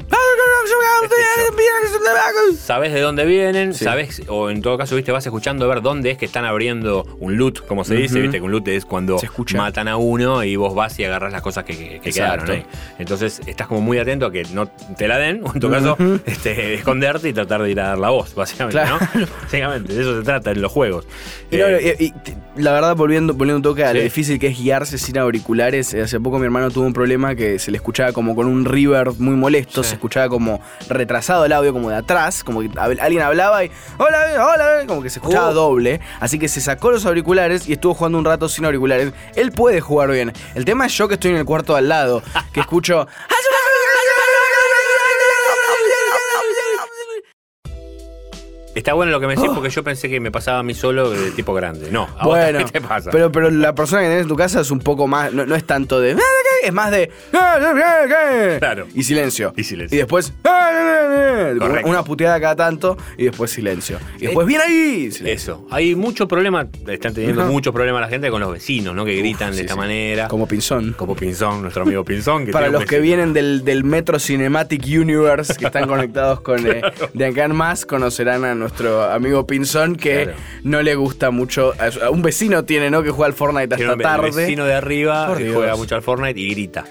Sabes de dónde vienen, Sí. sabes, o en todo caso, viste, vas escuchando a ver dónde es que están abriendo un loot, como se dice, viste, que un loot es cuando matan a uno y vos vas y agarras las cosas que, que- que Exacto. quedaron ahí. Entonces estás como muy atento a que no te la den, o en tu caso, este, esconderte y tratar de ir a dar la voz, básicamente, Claro. ¿no? Básicamente, de eso se trata en los juegos. Y, no, Eh, y- y t- la verdad, volviendo, volviendo un toque a lo Sí. difícil que es guiarse sin auriculares, eh, hace poco mi hermano tuvo un problema que se le escuchaba como con un reverb muy molesto, Sí. se escuchaba como retrasado el audio, como de atrás, como que alguien hablaba y hola, hola, como que se escuchaba Uh. doble. Así que se sacó los auriculares y estuvo jugando un rato sin auriculares. Él puede jugar bien. El tema es yo que estoy en el cuarto al lado, que escucho. Está bueno lo que me decís porque yo pensé que me pasaba a mí solo de tipo grande. No, a Oh. Bueno, ¿qué te pasa? Pero, pero la persona que tenés en tu casa es un poco más. No, no es tanto de. Es más de. Claro. Y silencio. Y silencio. Y después. Correcto. una puteada cada tanto. Y después silencio. Y después, bien ahí. silencio. Eso. Hay mucho problema, están teniendo Ajá. muchos problemas la gente con los vecinos, ¿no? Que gritan de sí, esta sí. manera. Como Pinzón. Como Pinzón, nuestro amigo Pinzón. Que Para los que vienen del, del Metro Cinematic Universe, que están conectados con eh, de acá en más, conocerán a nuestro amigo Pinzón, que Claro. no le gusta mucho. a un vecino tiene, ¿no? Que juega al Fortnite hasta un tarde. vecino de arriba que juega mucho al Fortnite y grita.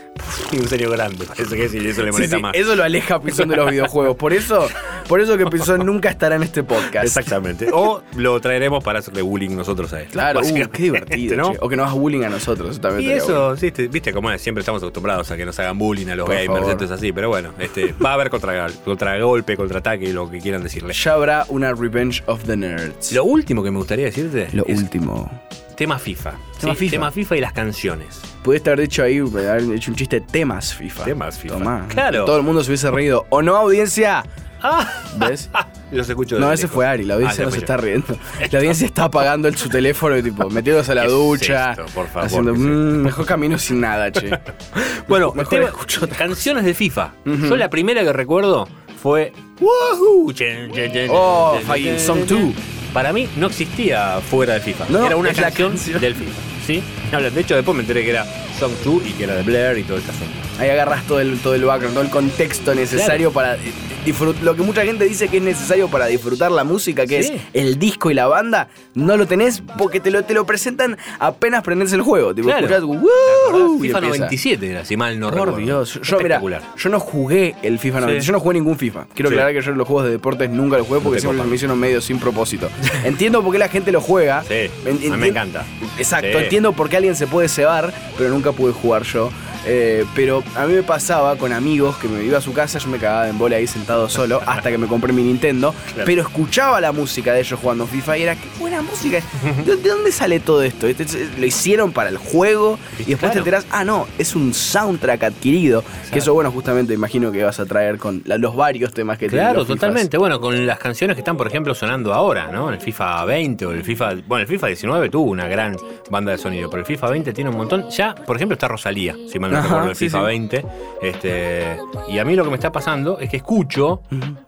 Y un serio grande, parece que sí, eso le molesta sí, más. eso lo aleja a Pinzón de los videojuegos. Por eso, por eso que Pinzón nunca estará en este podcast. Exactamente. O lo traeremos para hacerle bullying nosotros a él. Claro, uh, qué divertido. ¿no? O que nos hagas bullying a nosotros. también Y eso, sí, te- viste cómo es, siempre estamos acostumbrados a que nos hagan bullying a los Por gamers, favor. esto es así, pero bueno, este, va a haber contra, contragolpe, contraataque, lo que quieran decirle. Ya habrá una Revenge of the Nerds. Lo último que me gustaría decirte Lo es último. Tema FIFA. Tema ¿sí? FIFA. Tema FIFA y las canciones. Pudiste haber dicho ahí, haber hecho un chiste temas FIFA. Temas FIFA. Tomá. Claro. Todo el mundo se hubiese reído. ¿O no, audiencia? Ah, ¿Ves? los escucho de No, ese lejos. fue Ari, la audiencia Ah, no se está riendo. La audiencia está apagando el, su teléfono y tipo, metiéndose a la ¿Qué es ducha. esto? Por favor, haciendo, ¿qué es "Mm, mejor camino sin nada, che. Bueno, Mejor tema- escucho canciones de FIFA. Yo la primera que recuerdo fue chen, Oh, Fighting Song chen. 2. Para mí no existía fuera de FIFA. No, era una canción, canción. del FIFA. ¿Sí? De hecho, después me enteré que era Song 2 y que era de Blair y todo este asunto. Ahí agarras todo el, todo el background, todo el contexto necesario para disfrutar. Lo que mucha gente dice que es necesario para disfrutar la música, que Sí. es el disco y la banda, no lo tenés porque te lo, te lo presentan apenas prendes el juego. Tipo, Claro. escuchás, ¿Te "Woo", FIFA empieza. 97 era, si mal no Por recuerdo. Dios, yo mira, yo no jugué el FIFA 90, Sí. yo no jugué ningún FIFA. Quiero Sí. aclarar que yo los juegos de deportes nunca los jugué porque te siempre me hicieron medio sin propósito. Entiendo por qué la gente lo juega. Sí, a mí me encanta. Exacto, entiendo por qué alguien se puede cebar, pero nunca pude jugar yo. Eh, pero a mí me pasaba con amigos que me iba a su casa, yo me cagaba en bola ahí sentado solo hasta que me compré mi Nintendo, Claro. pero escuchaba la música de ellos jugando FIFA y era qué buena música. ¿De, de dónde sale todo esto? Lo hicieron para el juego y después Claro. te enterás, ah no, es un soundtrack adquirido. Que eso bueno, justamente imagino que vas a traer con la- los varios temas que Claro, totalmente. Bueno, con las canciones que están, por ejemplo, sonando ahora, ¿no? El FIFA 20 o el FIFA. Bueno, el FIFA 19 tuvo una gran banda de sonido, pero el FIFA 20 tiene un montón. Ya, por ejemplo, está Rosalía, si mal no Ajá, recuerdo, el sí, FIFA sí. 20. Este, y a mí lo que me está pasando es que escucho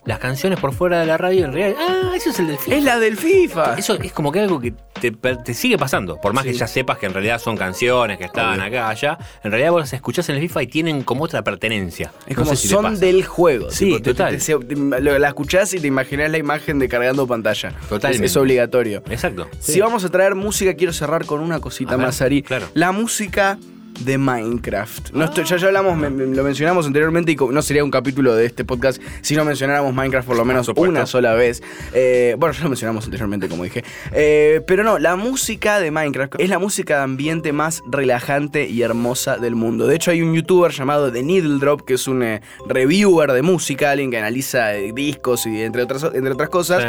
las canciones por fuera de la radio y en realidad. Ah, eso es el del FIFA. Es la del FIFA. Eso es como que algo que te, te sigue pasando. Por más que ya sepas que en realidad son canciones que estaban acá, allá. En realidad vos las escuchás en el FIFA y tienen como otra pertenencia. Es No como si son del juego. Sí, tipo, total. te- te- lo- la escuchás y te imaginás la imagen de cargando pantalla. Totalmente. Es, es obligatorio. Exacto. Si vamos a traer música, quiero cerrar con una cosita ver, más, Ari. claro. La música de Minecraft. No estoy- ya, ya hablamos, me- me- lo mencionamos anteriormente y no sería un capítulo de este podcast si no mencionáramos Minecraft por lo menos supuesto. una sola vez. Eh, bueno, ya lo mencionamos anteriormente, como dije. Eh, pero no, la música de Minecraft es la música de ambiente más relajante y hermosa del mundo. De hecho, hay un youtuber llamado The Needle Drop, que es un eh, reviewer de música, alguien que analiza discos y entre otras, entre otras cosas. Sí.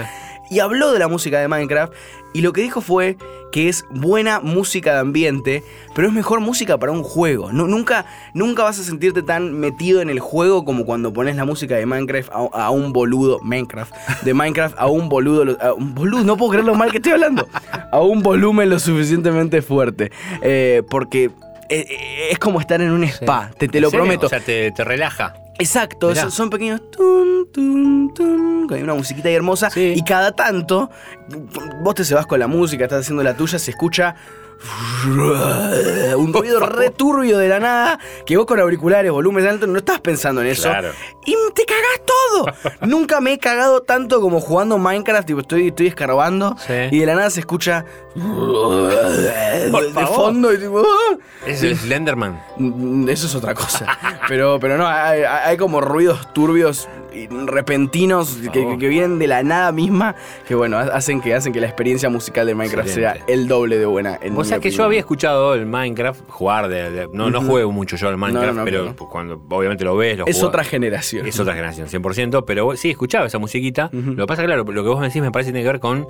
Y habló de la música de Minecraft y lo que dijo fue que es buena música de ambiente, pero es mejor música para un juego. Nu- nunca, nunca vas a sentirte tan metido en el juego como cuando pones la música de Minecraft a, un boludo, Minecraft, de Minecraft a un boludo, a un boludo, no puedo creer lo mal que estoy hablando, a un volumen lo suficientemente fuerte, Eh, porque eh, eh, es como estar en un spa, te, te lo prometo. O sea, te, te relaja. Exacto, son, son pequeños tun, tun, tun, con una musiquita ahí hermosa Sí. y cada tanto vos te se vas con la música, estás haciendo la tuya, se escucha un ruido returbio de la nada que vos con auriculares, volumen alto, no estás pensando en eso. Claro. Y te cagás todo. Nunca me he cagado tanto como jugando Minecraft, tipo, estoy, estoy escarbando Sí. y de la nada se escucha de, fondo y tipo. "Ah". Es el Slenderman. Mm, Eso es otra cosa. Pero, pero no, hay, hay como ruidos turbios repentinos que, que vienen de la nada misma que bueno, hacen que, hacen que la experiencia musical de Minecraft Excelente. sea el doble de buena. En O sea que yo había escuchado el Minecraft jugar de, de- no, no juego mucho yo al Minecraft, No, no, pero no. cuando obviamente lo ves, lo Es jugás. otra generación. Es otra generación, 100%, pero sí, escuchaba esa musiquita. Lo que pasa, claro, lo que vos me decís me parece que tiene que ver con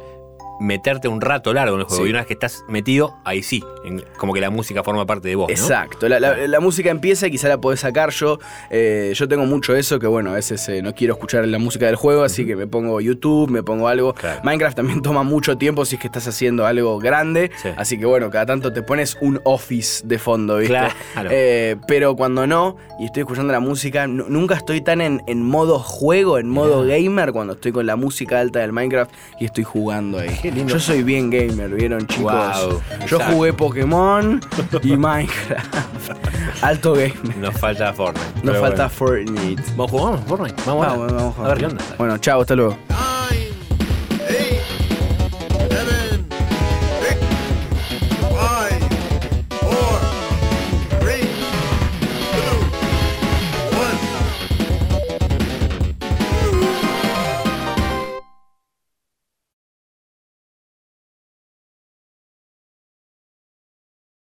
meterte un rato largo en el juego. Sí. Y una vez que estás metido, ahí sí, en- como que la música forma parte de vos, ¿no? Exacto, la, la- la música empieza y quizá la podés sacar yo. eh, yo tengo mucho eso que bueno, a veces eh, no quiero escuchar la música del juego, así que me pongo YouTube, me pongo algo. Claro. Minecraft también toma mucho tiempo si es que estás haciendo algo grande, Sí. así que bueno, cada tanto te pones un office de fondo, ¿viste? Claro. Eh, pero cuando no, y estoy escuchando la música, nu- nunca estoy tan en, en modo juego, en modo gamer, cuando estoy con la música alta del Minecraft y estoy jugando ahí. Qué lindo. Yo soy bien gamer, ¿vieron chicos? Wow, Yo exacto. jugué Pokémon y Minecraft. Alto gamer. Nos falta Fortnite. Nos falta bueno. Fortnite. ¿Vamos a jugar Fortnite? Vamos, Vamos, vamos, a ver qué onda. Bueno, chao, hasta luego.